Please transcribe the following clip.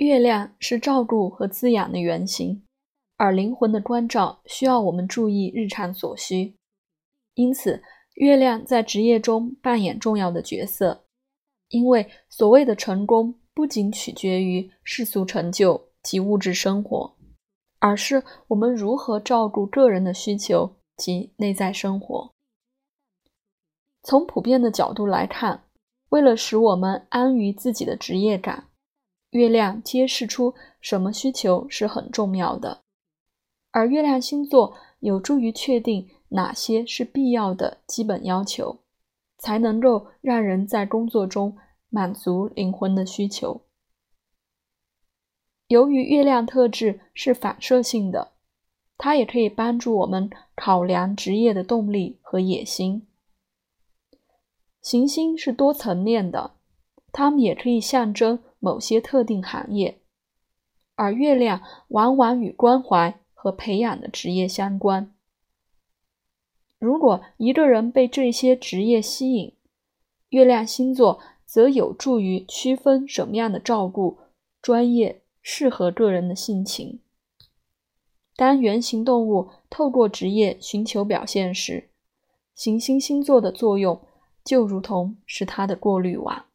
月亮是照顾和滋养的原型，而灵魂的关照需要我们注意日常所需。因此，月亮在职业中扮演重要的角色。因为所谓的成功，不仅取决于世俗成就及物质生活，而是我们如何照顾个人的需求及内在生活。从普遍的角度来看，为了使我们安于自己的职业感，月亮揭示出什么需求是很重要的，而月亮星座有助于确定哪些是必要的基本要求，才能够让人在工作中满足灵魂的需求。由于月亮特质是反射性的，它也可以帮助我们考量职业的动力和野心。行星是多层面的，它们也可以象征某些特定行业，而月亮往往与关怀和培养的职业相关。如果一个人被这些职业吸引，月亮星座则有助于区分什么样的照顾专业适合个人的性情。当原型动物透过职业寻求表现时，行星星座的作用。就如同是它的过滤网。